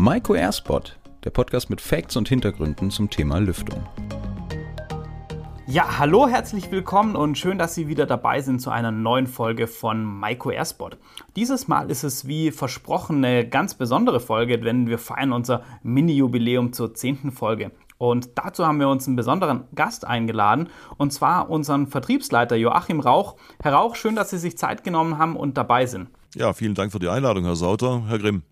Maiko Airspot, der Podcast mit Facts und Hintergründen zum Thema Lüftung. Ja, hallo, herzlich willkommen und schön, dass Sie wieder dabei sind zu einer neuen Folge von Maiko Airspot. Dieses Mal ist es wie versprochen eine ganz besondere Folge, denn wir feiern unser Mini-Jubiläum zur zehnten Folge. Und dazu haben wir uns einen besonderen Gast eingeladen, und zwar unseren Vertriebsleiter Joachim Rauch. Herr Rauch, schön, dass Sie sich Zeit genommen haben und dabei sind. Ja, vielen Dank für die Einladung, Herr Sauter. Herr Grimm.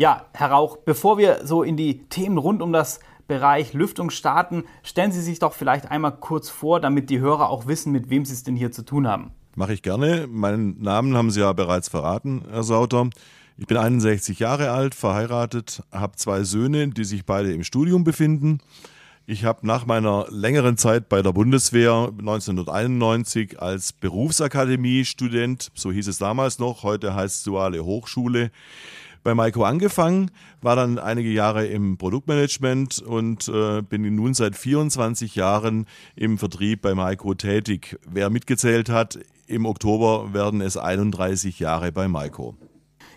Ja, Herr Rauch, bevor wir so in die Themen rund um das Bereich Lüftung starten, stellen Sie sich doch vielleicht einmal kurz vor, damit die Hörer auch wissen, mit wem Sie es denn hier zu tun haben. Mache ich gerne. Meinen Namen haben Sie ja bereits verraten, Herr Sauter. Ich bin 61 Jahre alt, verheiratet, habe zwei Söhne, die sich beide im Studium befinden. Ich habe nach meiner längeren Zeit bei der Bundeswehr 1991 als Berufsakademie-Student, so hieß es damals noch, heute heißt es Duale Hochschule, bei Maiko angefangen, war dann einige Jahre im Produktmanagement und äh, bin nun seit 24 Jahren im Vertrieb bei Maiko tätig. Wer mitgezählt hat, im Oktober werden es 31 Jahre bei Maiko.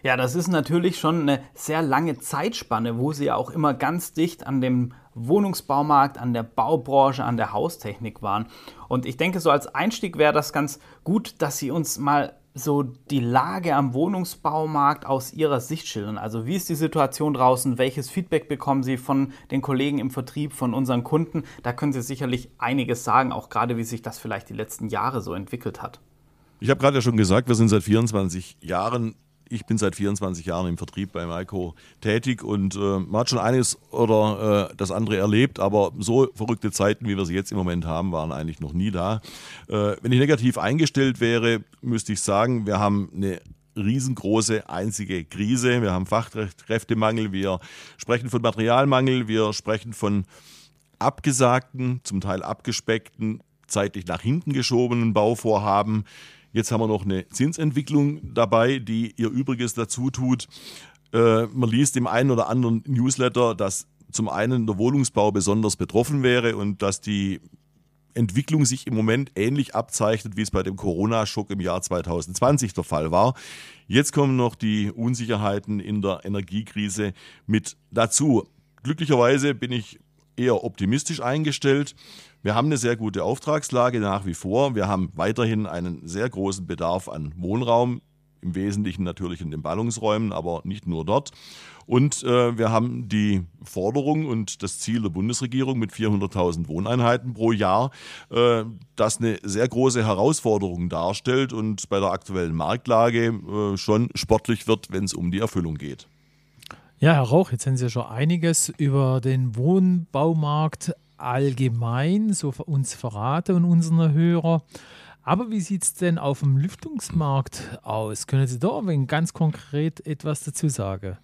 Ja, das ist natürlich schon eine sehr lange Zeitspanne, wo Sie ja auch immer ganz dicht an dem Wohnungsbaumarkt, an der Baubranche, an der Haustechnik waren. Und ich denke, so als Einstieg wäre das ganz gut, dass Sie uns mal so die Lage am Wohnungsbaumarkt aus Ihrer Sicht schildern. Also wie ist die Situation draußen? Welches Feedback bekommen Sie von den Kollegen im Vertrieb, von unseren Kunden? Da können Sie sicherlich einiges sagen, auch gerade wie sich das vielleicht die letzten Jahre so entwickelt hat. Ich habe gerade ja schon gesagt, wir sind seit 24 Jahren ich bin seit 24 Jahren im Vertrieb bei Maiko tätig und äh, man hat schon eines oder äh, das andere erlebt, aber so verrückte Zeiten, wie wir sie jetzt im Moment haben, waren eigentlich noch nie da. Äh, wenn ich negativ eingestellt wäre, müsste ich sagen, wir haben eine riesengroße einzige Krise. Wir haben Fachkräftemangel, wir sprechen von Materialmangel, wir sprechen von abgesagten, zum Teil abgespeckten, zeitlich nach hinten geschobenen Bauvorhaben. Jetzt haben wir noch eine Zinsentwicklung dabei, die ihr Übriges dazu tut. Äh, man liest im einen oder anderen Newsletter, dass zum einen der Wohnungsbau besonders betroffen wäre und dass die Entwicklung sich im Moment ähnlich abzeichnet, wie es bei dem Corona-Schock im Jahr 2020 der Fall war. Jetzt kommen noch die Unsicherheiten in der Energiekrise mit dazu. Glücklicherweise bin ich eher optimistisch eingestellt. Wir haben eine sehr gute Auftragslage nach wie vor. Wir haben weiterhin einen sehr großen Bedarf an Wohnraum, im Wesentlichen natürlich in den Ballungsräumen, aber nicht nur dort. Und äh, wir haben die Forderung und das Ziel der Bundesregierung mit 400.000 Wohneinheiten pro Jahr, äh, das eine sehr große Herausforderung darstellt und bei der aktuellen Marktlage äh, schon sportlich wird, wenn es um die Erfüllung geht. Ja, Herr Rauch, jetzt haben Sie ja schon einiges über den Wohnbaumarkt allgemein so für uns verraten und unsere Hörer. Aber wie sieht es denn auf dem Lüftungsmarkt aus? Können Sie da wenn ganz konkret etwas dazu sagen?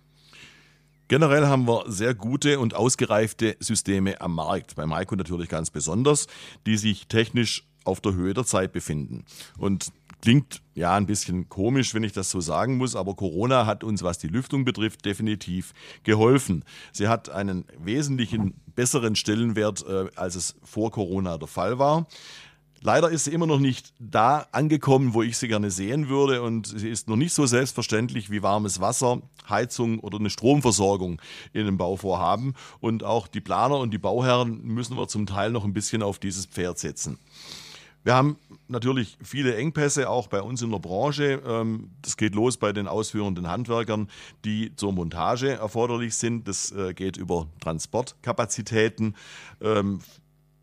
Generell haben wir sehr gute und ausgereifte Systeme am Markt, bei Maiko natürlich ganz besonders, die sich technisch auf der Höhe der Zeit befinden. Und klingt ja ein bisschen komisch, wenn ich das so sagen muss, aber Corona hat uns, was die Lüftung betrifft, definitiv geholfen. Sie hat einen wesentlichen besseren Stellenwert, äh, als es vor Corona der Fall war. Leider ist sie immer noch nicht da angekommen, wo ich sie gerne sehen würde. Und sie ist noch nicht so selbstverständlich wie warmes Wasser, Heizung oder eine Stromversorgung in einem Bauvorhaben. Und auch die Planer und die Bauherren müssen wir zum Teil noch ein bisschen auf dieses Pferd setzen. Wir haben natürlich viele Engpässe auch bei uns in der Branche. Ähm, das geht los bei den ausführenden Handwerkern, die zur Montage erforderlich sind. Das äh, geht über Transportkapazitäten. Ähm,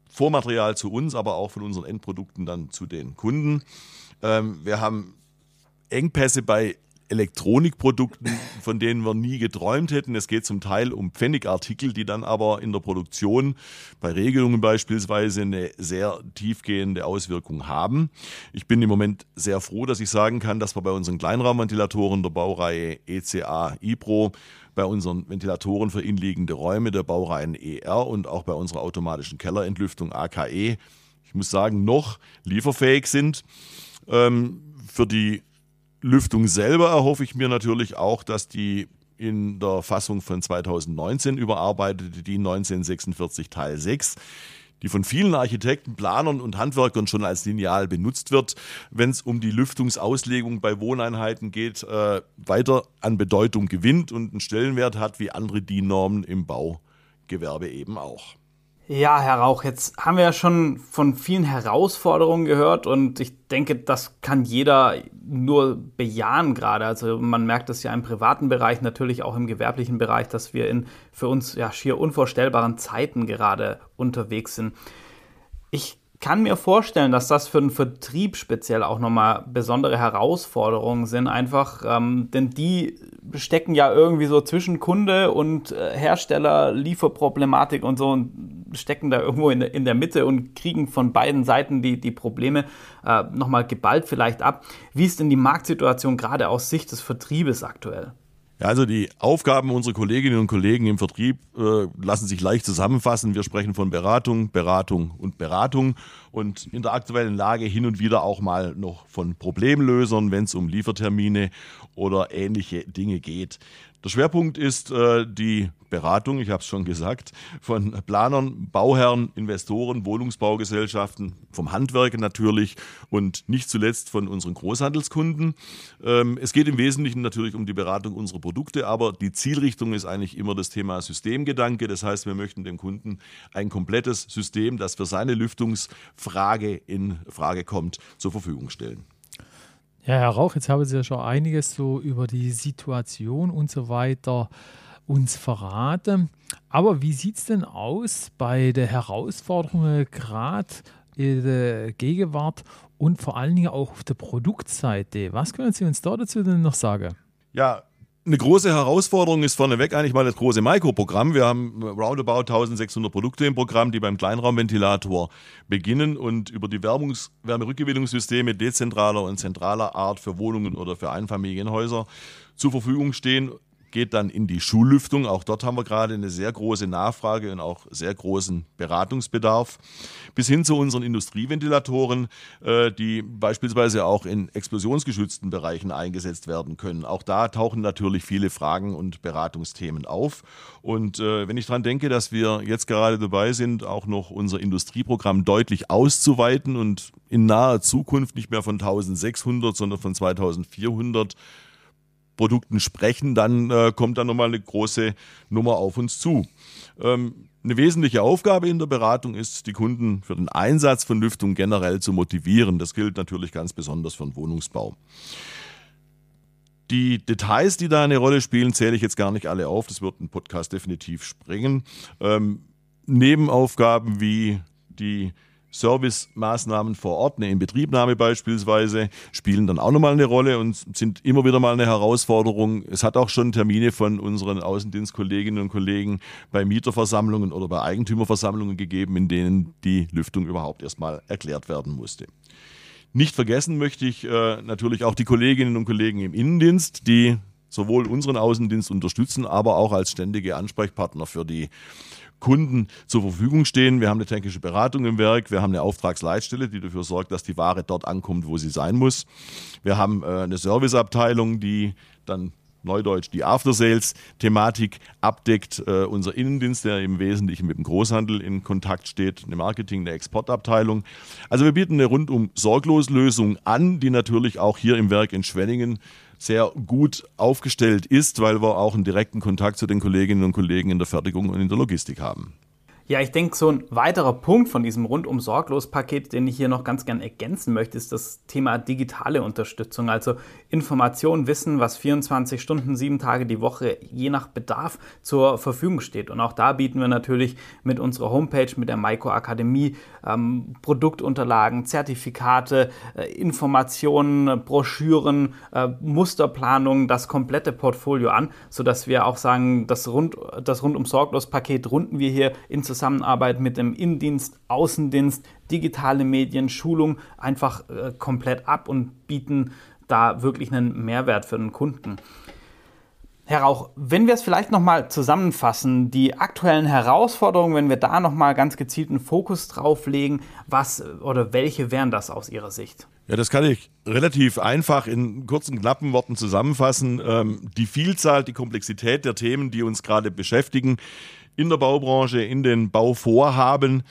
Vormaterial zu uns, aber auch von unseren Endprodukten dann zu den Kunden. Ähm, wir haben Engpässe bei Elektronikprodukten, von denen wir nie geträumt hätten. Es geht zum Teil um Pfennigartikel, die dann aber in der Produktion bei Regelungen beispielsweise eine sehr tiefgehende Auswirkung haben. Ich bin im Moment sehr froh, dass ich sagen kann, dass wir bei unseren Kleinraumventilatoren der Baureihe ECA IPRO bei unseren Ventilatoren für inliegende Räume der Baureihen ER und auch bei unserer automatischen Kellerentlüftung AKE, ich muss sagen, noch lieferfähig sind. Ähm, für die Lüftung selber erhoffe ich mir natürlich auch, dass die in der Fassung von 2019 überarbeitete, die 1946 Teil 6, die von vielen Architekten, Planern und Handwerkern schon als Lineal benutzt wird, wenn es um die Lüftungsauslegung bei Wohneinheiten geht, äh, weiter an Bedeutung gewinnt und einen Stellenwert hat wie andere DIN-Normen im Baugewerbe eben auch. Ja, Herr Rauch, jetzt haben wir ja schon von vielen Herausforderungen gehört und ich denke, das kann jeder nur bejahen gerade. Also man merkt es ja im privaten Bereich, natürlich auch im gewerblichen Bereich, dass wir in für uns ja schier unvorstellbaren Zeiten gerade unterwegs sind. Ich kann mir vorstellen, dass das für den Vertrieb speziell auch nochmal besondere Herausforderungen sind, einfach, ähm, denn die stecken ja irgendwie so zwischen Kunde und äh, Hersteller, Lieferproblematik und so und stecken da irgendwo in, in der Mitte und kriegen von beiden Seiten die, die Probleme äh, nochmal geballt vielleicht ab. Wie ist denn die Marktsituation gerade aus Sicht des Vertriebes aktuell? Ja, also die Aufgaben unserer Kolleginnen und Kollegen im Vertrieb äh, lassen sich leicht zusammenfassen. Wir sprechen von Beratung, Beratung und Beratung und in der aktuellen Lage hin und wieder auch mal noch von Problemlösern, wenn es um Liefertermine oder ähnliche Dinge geht. Der Schwerpunkt ist äh, die Beratung, ich habe es schon gesagt, von Planern, Bauherren, Investoren, Wohnungsbaugesellschaften, vom Handwerk natürlich und nicht zuletzt von unseren Großhandelskunden. Ähm, es geht im Wesentlichen natürlich um die Beratung unserer Produkte, aber die Zielrichtung ist eigentlich immer das Thema Systemgedanke. Das heißt, wir möchten dem Kunden ein komplettes System, das für seine Lüftungsfrage in Frage kommt, zur Verfügung stellen. Ja, Herr Rauch, jetzt haben Sie ja schon einiges so über die Situation und so weiter uns verraten. Aber wie sieht es denn aus bei der Herausforderungen gerade in der Gegenwart und vor allen Dingen auch auf der Produktseite? Was können Sie uns da dazu denn noch sagen? Ja, eine große Herausforderung ist vorneweg eigentlich mal das große Maiko-Programm. Wir haben roundabout 1600 Produkte im Programm, die beim Kleinraumventilator beginnen und über die Wärmungs Wärmerückgewinnungssysteme dezentraler und zentraler Art für Wohnungen oder für Einfamilienhäuser zur Verfügung stehen geht dann in die Schullüftung. Auch dort haben wir gerade eine sehr große Nachfrage und auch sehr großen Beratungsbedarf. Bis hin zu unseren Industrieventilatoren, äh, die beispielsweise auch in explosionsgeschützten Bereichen eingesetzt werden können. Auch da tauchen natürlich viele Fragen und Beratungsthemen auf. Und äh, wenn ich daran denke, dass wir jetzt gerade dabei sind, auch noch unser Industrieprogramm deutlich auszuweiten und in naher Zukunft nicht mehr von 1600, sondern von 2400 Produkten sprechen, dann äh, kommt da nochmal eine große Nummer auf uns zu. Ähm, eine wesentliche Aufgabe in der Beratung ist, die Kunden für den Einsatz von Lüftung generell zu motivieren. Das gilt natürlich ganz besonders für den Wohnungsbau. Die Details, die da eine Rolle spielen, zähle ich jetzt gar nicht alle auf. Das wird ein Podcast definitiv springen. Ähm, Nebenaufgaben wie die Servicemaßnahmen vor Ort, eine Inbetriebnahme beispielsweise, spielen dann auch nochmal eine Rolle und sind immer wieder mal eine Herausforderung. Es hat auch schon Termine von unseren Außendienstkolleginnen und Kollegen bei Mieterversammlungen oder bei Eigentümerversammlungen gegeben, in denen die Lüftung überhaupt erstmal erklärt werden musste. Nicht vergessen möchte ich äh, natürlich auch die Kolleginnen und Kollegen im Innendienst, die sowohl unseren Außendienst unterstützen, aber auch als ständige Ansprechpartner für die Kunden zur Verfügung stehen. Wir haben eine technische Beratung im Werk, wir haben eine Auftragsleitstelle, die dafür sorgt, dass die Ware dort ankommt, wo sie sein muss. Wir haben äh, eine Serviceabteilung, die dann Neudeutsch die After-Sales-Thematik abdeckt. Äh, unser Innendienst, der im Wesentlichen mit dem Großhandel in Kontakt steht, eine Marketing-, eine Exportabteilung. Also wir bieten eine rundum sorglos Lösung an, die natürlich auch hier im Werk in Schwenningen sehr gut aufgestellt ist, weil wir auch einen direkten Kontakt zu den Kolleginnen und Kollegen in der Fertigung und in der Logistik haben. Ja, ich denke, so ein weiterer Punkt von diesem rundum sorglos Paket, den ich hier noch ganz gern ergänzen möchte, ist das Thema digitale Unterstützung. Also Information, Wissen, was 24 Stunden, sieben Tage die Woche je nach Bedarf zur Verfügung steht. Und auch da bieten wir natürlich mit unserer Homepage, mit der Maiko Akademie, ähm, Produktunterlagen, Zertifikate, äh, Informationen, Broschüren, äh, Musterplanungen, das komplette Portfolio an, sodass wir auch sagen, das, rund, das rundum sorglos Paket runden wir hier in Zusammenarbeit mit dem Innendienst, Außendienst, digitale Medien, Schulung einfach äh, komplett ab und bieten da wirklich einen Mehrwert für den Kunden. Herr Rauch, wenn wir es vielleicht nochmal zusammenfassen, die aktuellen Herausforderungen, wenn wir da nochmal ganz gezielten Fokus drauf legen, was oder welche wären das aus Ihrer Sicht? Ja, das kann ich relativ einfach in kurzen, knappen Worten zusammenfassen. Ähm, die Vielzahl, die Komplexität der Themen, die uns gerade beschäftigen, in der Baubranche, in den Bauvorhaben,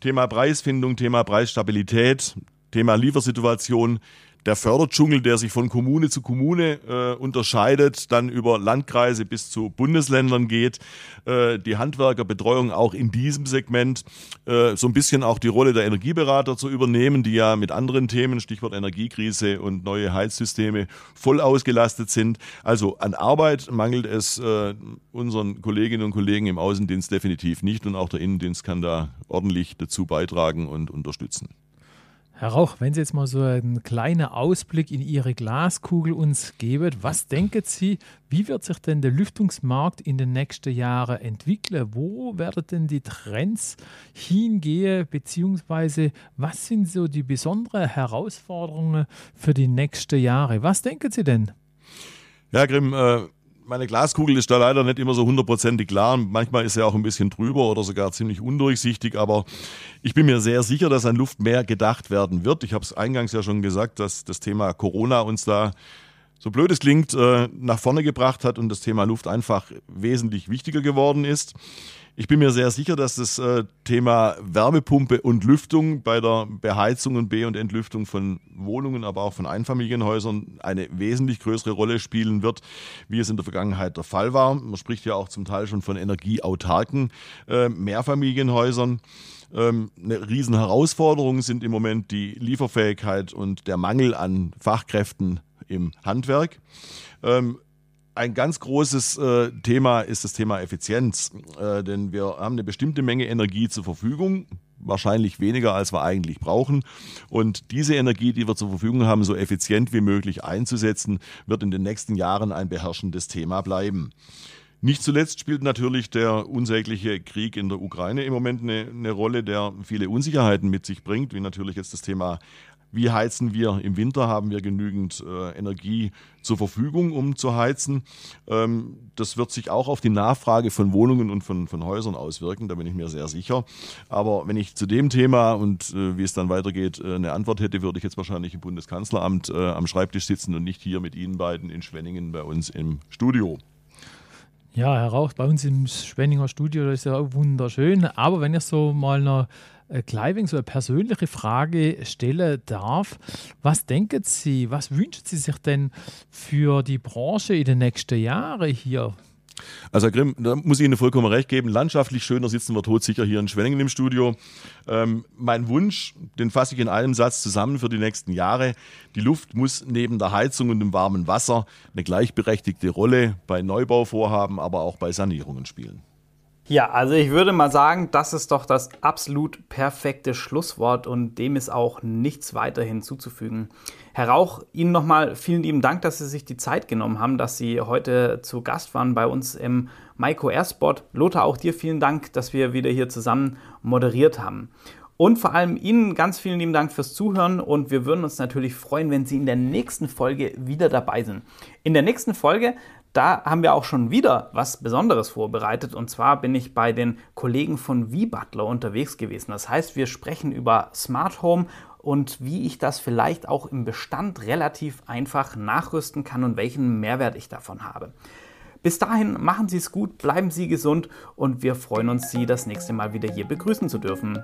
Thema Preisfindung, Thema Preisstabilität, Thema Liefersituation, der Förderdschungel, der sich von Kommune zu Kommune äh, unterscheidet, dann über Landkreise bis zu Bundesländern geht, äh, die Handwerkerbetreuung auch in diesem Segment, äh, so ein bisschen auch die Rolle der Energieberater zu übernehmen, die ja mit anderen Themen, Stichwort Energiekrise und neue Heizsysteme, voll ausgelastet sind. Also an Arbeit mangelt es äh, unseren Kolleginnen und Kollegen im Außendienst definitiv nicht und auch der Innendienst kann da ordentlich dazu beitragen und unterstützen. Herr Rauch, wenn Sie jetzt mal so einen kleinen Ausblick in Ihre Glaskugel uns geben, was denken Sie, wie wird sich denn der Lüftungsmarkt in den nächsten Jahren entwickeln? Wo werden denn die Trends hingehen, beziehungsweise was sind so die besonderen Herausforderungen für die nächsten Jahre? Was denken Sie denn? Ja, Grimm, äh meine Glaskugel ist da leider nicht immer so hundertprozentig klar. Manchmal ist sie auch ein bisschen drüber oder sogar ziemlich undurchsichtig. Aber ich bin mir sehr sicher, dass an Luft mehr gedacht werden wird. Ich habe es eingangs ja schon gesagt, dass das Thema Corona uns da so blöd es klingt, äh, nach vorne gebracht hat und das Thema Luft einfach wesentlich wichtiger geworden ist. Ich bin mir sehr sicher, dass das äh, Thema Wärmepumpe und Lüftung bei der Beheizung und Be- und Entlüftung von Wohnungen, aber auch von Einfamilienhäusern eine wesentlich größere Rolle spielen wird, wie es in der Vergangenheit der Fall war. Man spricht ja auch zum Teil schon von energieautarken äh, Mehrfamilienhäusern. Ähm, eine riesen Herausforderung sind im Moment die Lieferfähigkeit und der Mangel an Fachkräften im Handwerk. Ähm, ein ganz großes äh, Thema ist das Thema Effizienz, äh, denn wir haben eine bestimmte Menge Energie zur Verfügung, wahrscheinlich weniger, als wir eigentlich brauchen. Und diese Energie, die wir zur Verfügung haben, so effizient wie möglich einzusetzen, wird in den nächsten Jahren ein beherrschendes Thema bleiben. Nicht zuletzt spielt natürlich der unsägliche Krieg in der Ukraine im Moment eine, eine, Rolle, der viele Unsicherheiten mit sich bringt, wie natürlich jetzt das Thema wie heizen wir im Winter? Haben wir genügend äh, Energie zur Verfügung, um zu heizen? Ähm, das wird sich auch auf die Nachfrage von Wohnungen und von, von Häusern auswirken, da bin ich mir sehr sicher. Aber wenn ich zu dem Thema und äh, wie es dann weitergeht, äh, eine Antwort hätte, würde ich jetzt wahrscheinlich im Bundeskanzleramt äh, am Schreibtisch sitzen und nicht hier mit Ihnen beiden in Schwenningen bei uns im Studio. Ja, Herr Rauch, bei uns im Schwenninger Studio, das ist ja wunderschön. Aber wenn ihr so mal äh, Kleiving so eine persönliche Frage stellen darf. Was denken Sie, was wünschen Sie sich denn für die Branche in den nächsten Jahren hier? Also Herr Grimm, da muss ich Ihnen vollkommen recht geben. Landschaftlich schöner sitzen wir todsicher hier in Schwenningen im Studio. Ähm, mein Wunsch, den fasse ich in einem Satz zusammen für die nächsten Jahre. Die Luft muss neben der Heizung und dem warmen Wasser eine gleichberechtigte Rolle bei Neubauvorhaben, aber auch bei Sanierungen spielen. Ja, also ich würde mal sagen, das ist doch das absolut perfekte Schlusswort und dem ist auch nichts weiter hinzuzufügen. Herr Rauch, Ihnen nochmal vielen lieben Dank, dass Sie sich die Zeit genommen haben, dass Sie heute zu Gast waren bei uns im Maiko Airsport. Lothar, auch dir vielen Dank, dass wir wieder hier zusammen moderiert haben. Und vor allem Ihnen ganz vielen lieben Dank fürs Zuhören und wir würden uns natürlich freuen, wenn Sie in der nächsten Folge wieder dabei sind. In der nächsten Folge da haben wir auch schon wieder was Besonderes vorbereitet. Und zwar bin ich bei den Kollegen von V-Butler unterwegs gewesen. Das heißt, wir sprechen über Smart Home und wie ich das vielleicht auch im Bestand relativ einfach nachrüsten kann und welchen Mehrwert ich davon habe. Bis dahin machen Sie es gut, bleiben Sie gesund und wir freuen uns, Sie das nächste Mal wieder hier begrüßen zu dürfen.